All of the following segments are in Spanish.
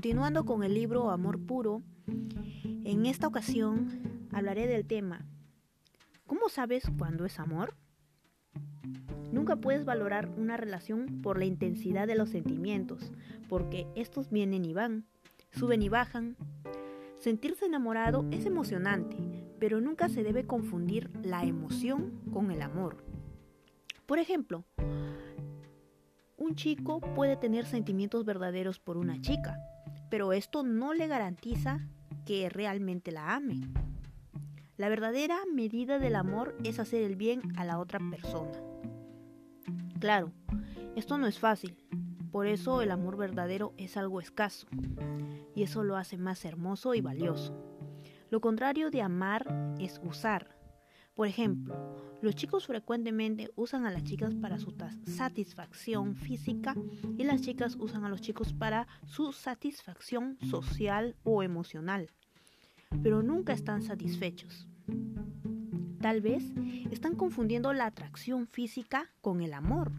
Continuando con el libro Amor Puro, en esta ocasión hablaré del tema ¿Cómo sabes cuándo es amor? Nunca puedes valorar una relación por la intensidad de los sentimientos, porque estos vienen y van, suben y bajan. Sentirse enamorado es emocionante, pero nunca se debe confundir la emoción con el amor. Por ejemplo, un chico puede tener sentimientos verdaderos por una chica, pero esto no le garantiza que realmente la ame. La verdadera medida del amor es hacer el bien a la otra persona. Claro, esto no es fácil, por eso el amor verdadero es algo escaso, y eso lo hace más hermoso y valioso. Lo contrario de amar es usar. Por ejemplo, los chicos frecuentemente usan a las chicas para su satisfacción física y las chicas usan a los chicos para su satisfacción social o emocional, pero nunca están satisfechos. Tal vez están confundiendo la atracción física con el amor.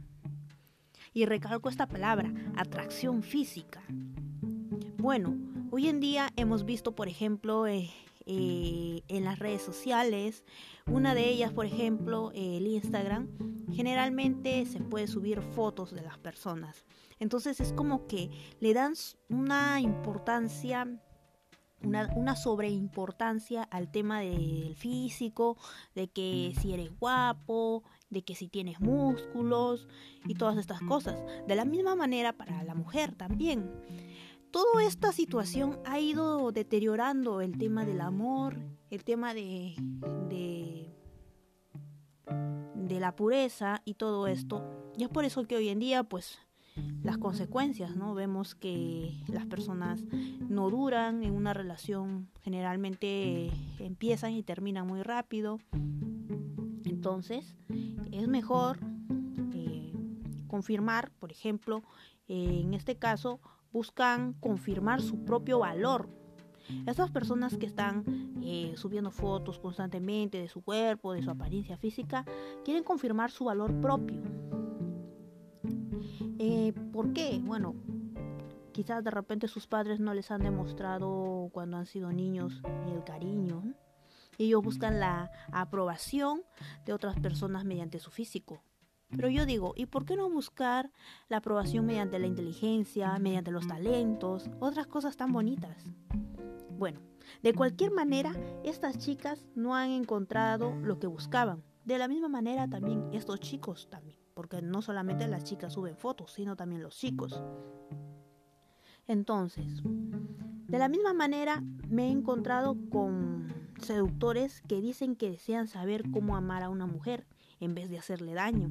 Y recalco esta palabra, atracción física. Bueno, hoy en día hemos visto, por ejemplo, eh, eh, en las redes sociales, una de ellas, por ejemplo, el Instagram, generalmente se puede subir fotos de las personas. Entonces es como que le dan una importancia una, sobreimportancia al tema del físico, de que si eres guapo, de que si tienes músculos y todas estas cosas. De la misma manera para la mujer también. Toda esta situación ha ido deteriorando el tema del amor, el tema de, de, de la pureza y todo esto. Y es por eso que hoy en día pues las consecuencias, ¿no? Vemos que las personas no duran en una relación, generalmente empiezan y terminan muy rápido. Entonces, es mejor eh, confirmar, por ejemplo, en este caso, buscan confirmar su propio valor. Esas personas que están eh, subiendo fotos constantemente de su cuerpo, de su apariencia física, quieren confirmar su valor propio eh, ¿Por qué? Bueno, quizás de repente sus padres no les han demostrado cuando han sido niños el cariño. Ellos buscan la aprobación de otras personas mediante su físico. Pero yo digo, ¿y por qué no buscar la aprobación mediante la inteligencia, mediante los talentos, otras cosas tan bonitas? Bueno, de cualquier manera, estas chicas no han encontrado lo que buscaban. De la misma manera también estos chicos también porque no solamente las chicas suben fotos, sino también los chicos. Entonces, de la misma manera me he encontrado con seductores que dicen que desean saber cómo amar a una mujer en vez de hacerle daño.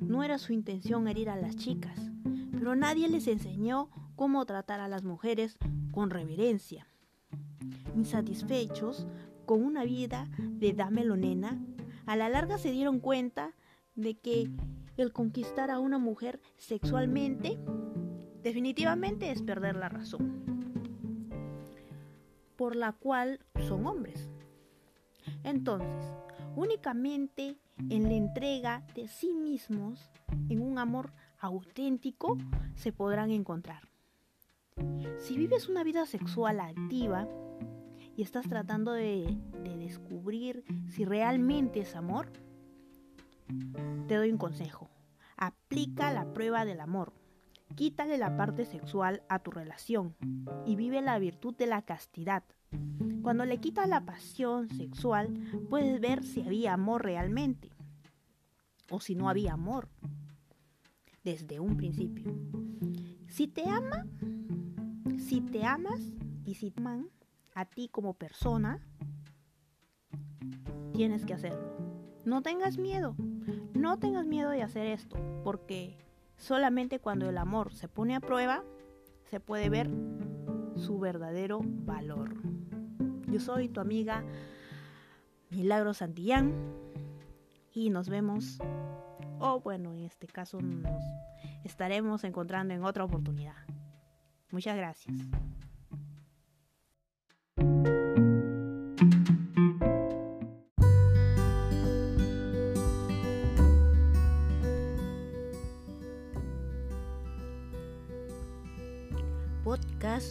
No era su intención herir a las chicas, pero nadie les enseñó cómo tratar a las mujeres con reverencia. Insatisfechos con una vida de dámelo nena, a la larga se dieron cuenta de que el conquistar a una mujer sexualmente definitivamente es perder la razón, por la cual son hombres. Entonces, únicamente en la entrega de sí mismos, en un amor auténtico, se podrán encontrar. Si vives una vida sexual activa y estás tratando de, de descubrir si realmente es amor, te doy un consejo. Aplica la prueba del amor. Quítale la parte sexual a tu relación y vive la virtud de la castidad. Cuando le quitas la pasión sexual, puedes ver si había amor realmente o si no había amor desde un principio. Si te ama, si te amas y si te aman a ti como persona, tienes que hacerlo. No tengas miedo. No tengas miedo de hacer esto, porque solamente cuando el amor se pone a prueba, se puede ver su verdadero valor. Yo soy tu amiga Milagro Santillán y nos vemos, o bueno, en este caso nos estaremos encontrando en otra oportunidad. Muchas gracias.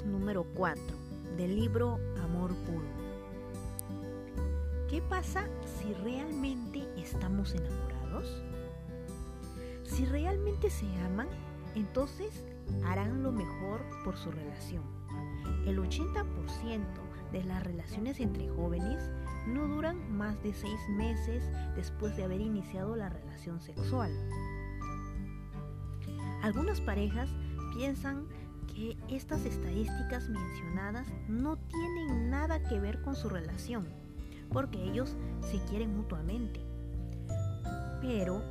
Número 4 del libro Amor Puro. ¿Qué pasa si realmente estamos enamorados? Si realmente se aman, entonces harán lo mejor por su relación. El 80% de las relaciones entre jóvenes no duran más de seis meses después de haber iniciado la relación sexual. Algunas parejas piensan que estas estadísticas mencionadas no tienen nada que ver con su relación, porque ellos se quieren mutuamente. Pero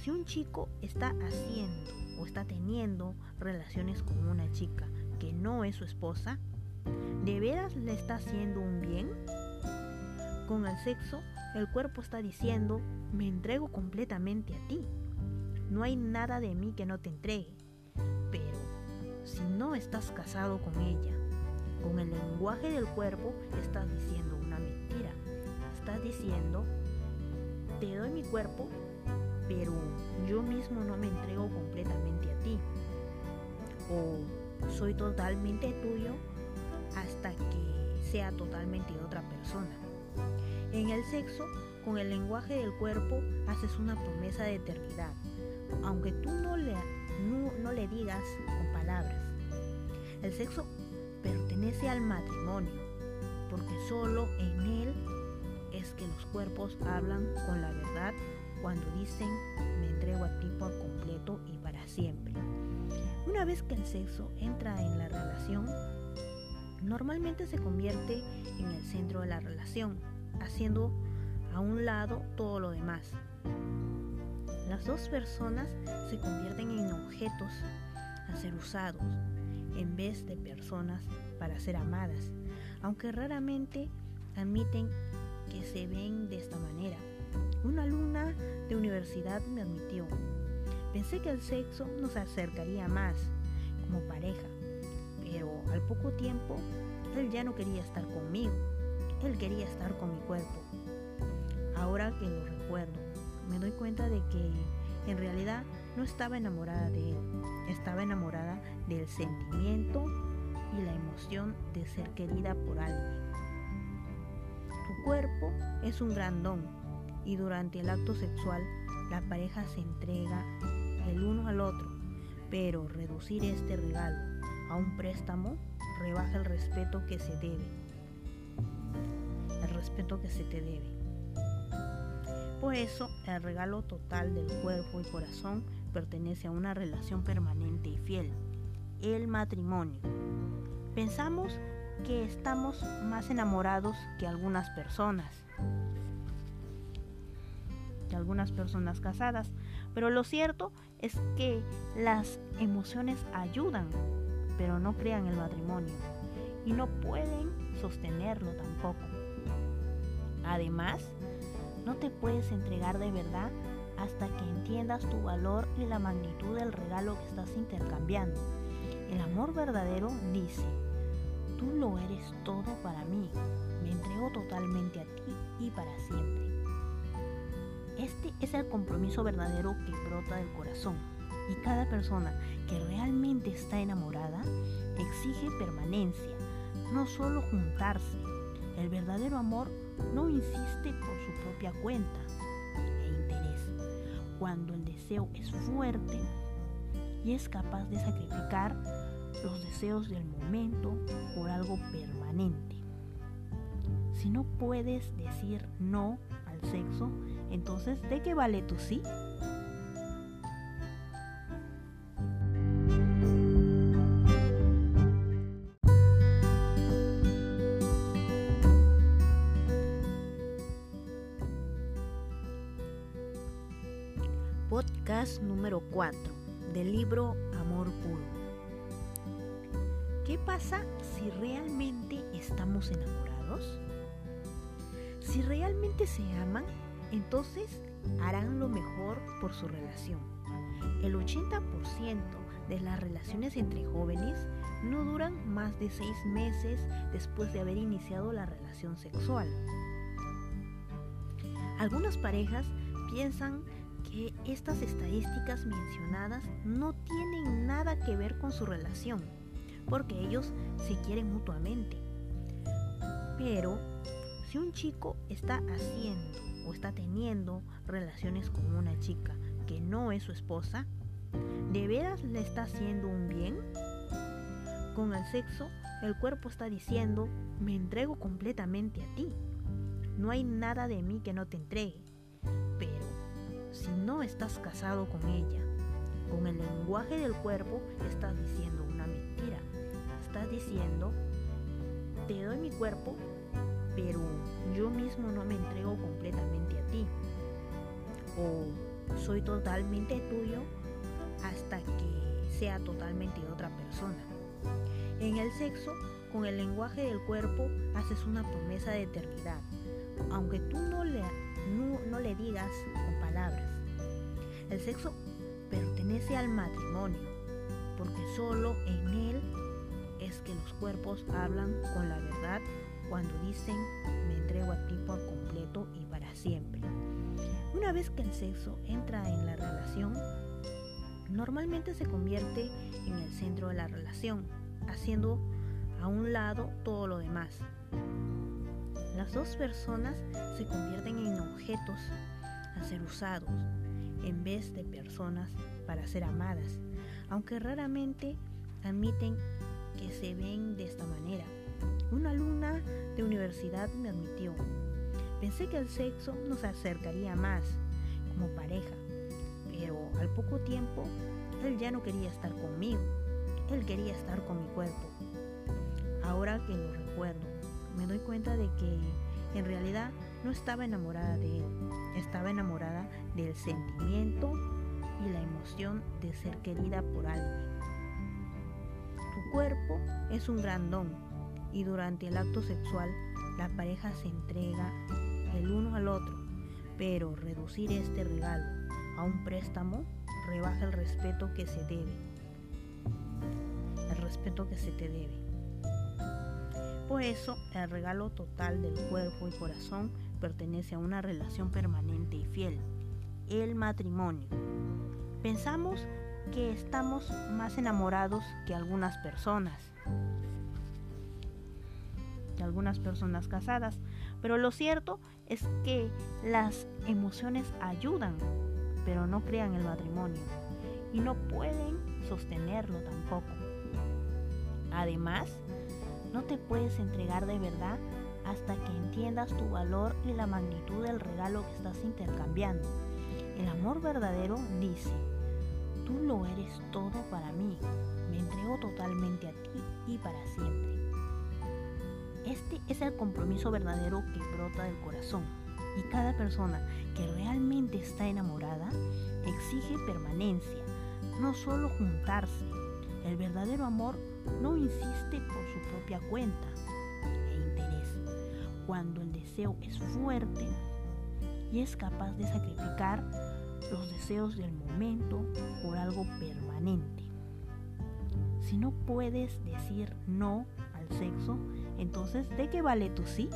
si un chico está haciendo o está teniendo relaciones con una chica que no es su esposa, ¿de veras le está haciendo un bien? Con el sexo, el cuerpo está diciendo, me entrego completamente a ti. No hay nada de mí que no te entregue. Si no estás casado con ella, con el lenguaje del cuerpo estás diciendo una mentira. Estás diciendo, te doy mi cuerpo, pero yo mismo no me entrego completamente a ti. O soy totalmente tuyo hasta que sea totalmente otra persona. En el sexo, con el lenguaje del cuerpo, haces una promesa de eternidad, aunque tú no le, no, le digas con palabras. El sexo pertenece al matrimonio, porque solo en él es que los cuerpos hablan con la verdad cuando dicen me entrego a ti por completo y para siempre. Una vez que el sexo entra en la relación, normalmente se convierte en el centro de la relación, haciendo a un lado todo lo demás. Las dos personas se convierten en objetos a ser usados en vez de personas para ser amadas, aunque raramente admiten que se ven de esta manera. Una alumna de universidad me admitió, pensé que el sexo nos acercaría más como pareja, pero al poco tiempo él ya no quería estar conmigo, él quería estar con mi cuerpo. Ahora que lo recuerdo, me doy cuenta de que en realidad no estaba enamorada de él, estaba enamorada del sentimiento y la emoción de ser querida por alguien. Tu cuerpo es un gran don y durante el acto sexual la pareja se entrega el uno al otro, pero reducir este regalo a un préstamo rebaja el respeto que se debe. El respeto que se te debe. Eso, el regalo total del cuerpo y corazón pertenece a una relación permanente y fiel, el matrimonio. Pensamos que estamos más enamorados que algunas personas, que algunas personas casadas, pero lo cierto es que las emociones ayudan, pero no crean el matrimonio y no pueden sostenerlo tampoco. Además, no te puedes entregar de verdad hasta que entiendas tu valor y la magnitud del regalo que estás intercambiando. El amor verdadero dice, tú lo eres todo para mí, me entrego totalmente a ti y para siempre. Este es el compromiso verdadero que brota del corazón y cada persona que realmente está enamorada exige permanencia, no solo juntarse. El verdadero amor no insiste por su propia cuenta e interés. Cuando el deseo es fuerte y es capaz de sacrificar los deseos del momento por algo permanente. Si no puedes decir no al sexo, entonces ¿de qué vale tu sí? Podcast número 4 del libro Amor Puro. ¿Qué pasa si realmente estamos enamorados? Si realmente se aman, entonces harán lo mejor por su relación. El 80% de las relaciones entre jóvenes no duran más de seis meses después de haber iniciado la relación sexual. Algunas parejas piensan que estas estadísticas mencionadas no tienen nada que ver con su relación, porque ellos se quieren mutuamente. Pero si un chico está haciendo o está teniendo relaciones con una chica que no es su esposa, ¿de veras le está haciendo un bien? Con el sexo, el cuerpo está diciendo, me entrego completamente a ti. No hay nada de mí que no te entregue. Si no estás casado con ella, con el lenguaje del cuerpo estás diciendo una mentira. Estás diciendo, te doy mi cuerpo, pero yo mismo no me entrego completamente a ti. O soy totalmente tuyo hasta que sea totalmente otra persona. En el sexo, con el lenguaje del cuerpo, haces una promesa de eternidad, aunque tú no le, no, le digas con palabras. El sexo pertenece al matrimonio, porque solo en él es que los cuerpos hablan con la verdad cuando dicen me entrego a ti por completo y para siempre. Una vez que el sexo entra en la relación, normalmente se convierte en el centro de la relación, haciendo a un lado todo lo demás. Las dos personas se convierten en objetos a ser usados en vez de personas para ser amadas, aunque raramente admiten que se ven de esta manera. Una alumna de universidad me admitió, pensé que el sexo nos acercaría más como pareja, pero al poco tiempo él ya no quería estar conmigo, él quería estar con mi cuerpo. Ahora que lo recuerdo, me doy cuenta de que en realidad no estaba enamorada de él, estaba enamorada del sentimiento y la emoción de ser querida por alguien. Tu cuerpo es un gran don y durante el acto sexual la pareja se entrega el uno al otro, pero reducir este regalo a un préstamo rebaja el respeto que se debe. El respeto que se te debe. Por eso, el regalo total del cuerpo y corazón pertenece a una relación permanente y fiel, el matrimonio. Pensamos que estamos más enamorados que algunas personas, que algunas personas casadas, pero lo cierto es que las emociones ayudan, pero no crean el matrimonio y no pueden sostenerlo tampoco. Además, no te puedes entregar de verdad hasta que entiendas tu valor y la magnitud del regalo que estás intercambiando. El amor verdadero dice, tú lo eres todo para mí, me entrego totalmente a ti y para siempre. Este es el compromiso verdadero que brota del corazón y cada persona que realmente está enamorada exige permanencia, no solo juntarse. El verdadero amor no insiste por su propia cuenta. Cuando el deseo es fuerte y es capaz de sacrificar los deseos del momento por algo permanente. Si no puedes decir no al sexo, entonces ¿de qué vale tu sí?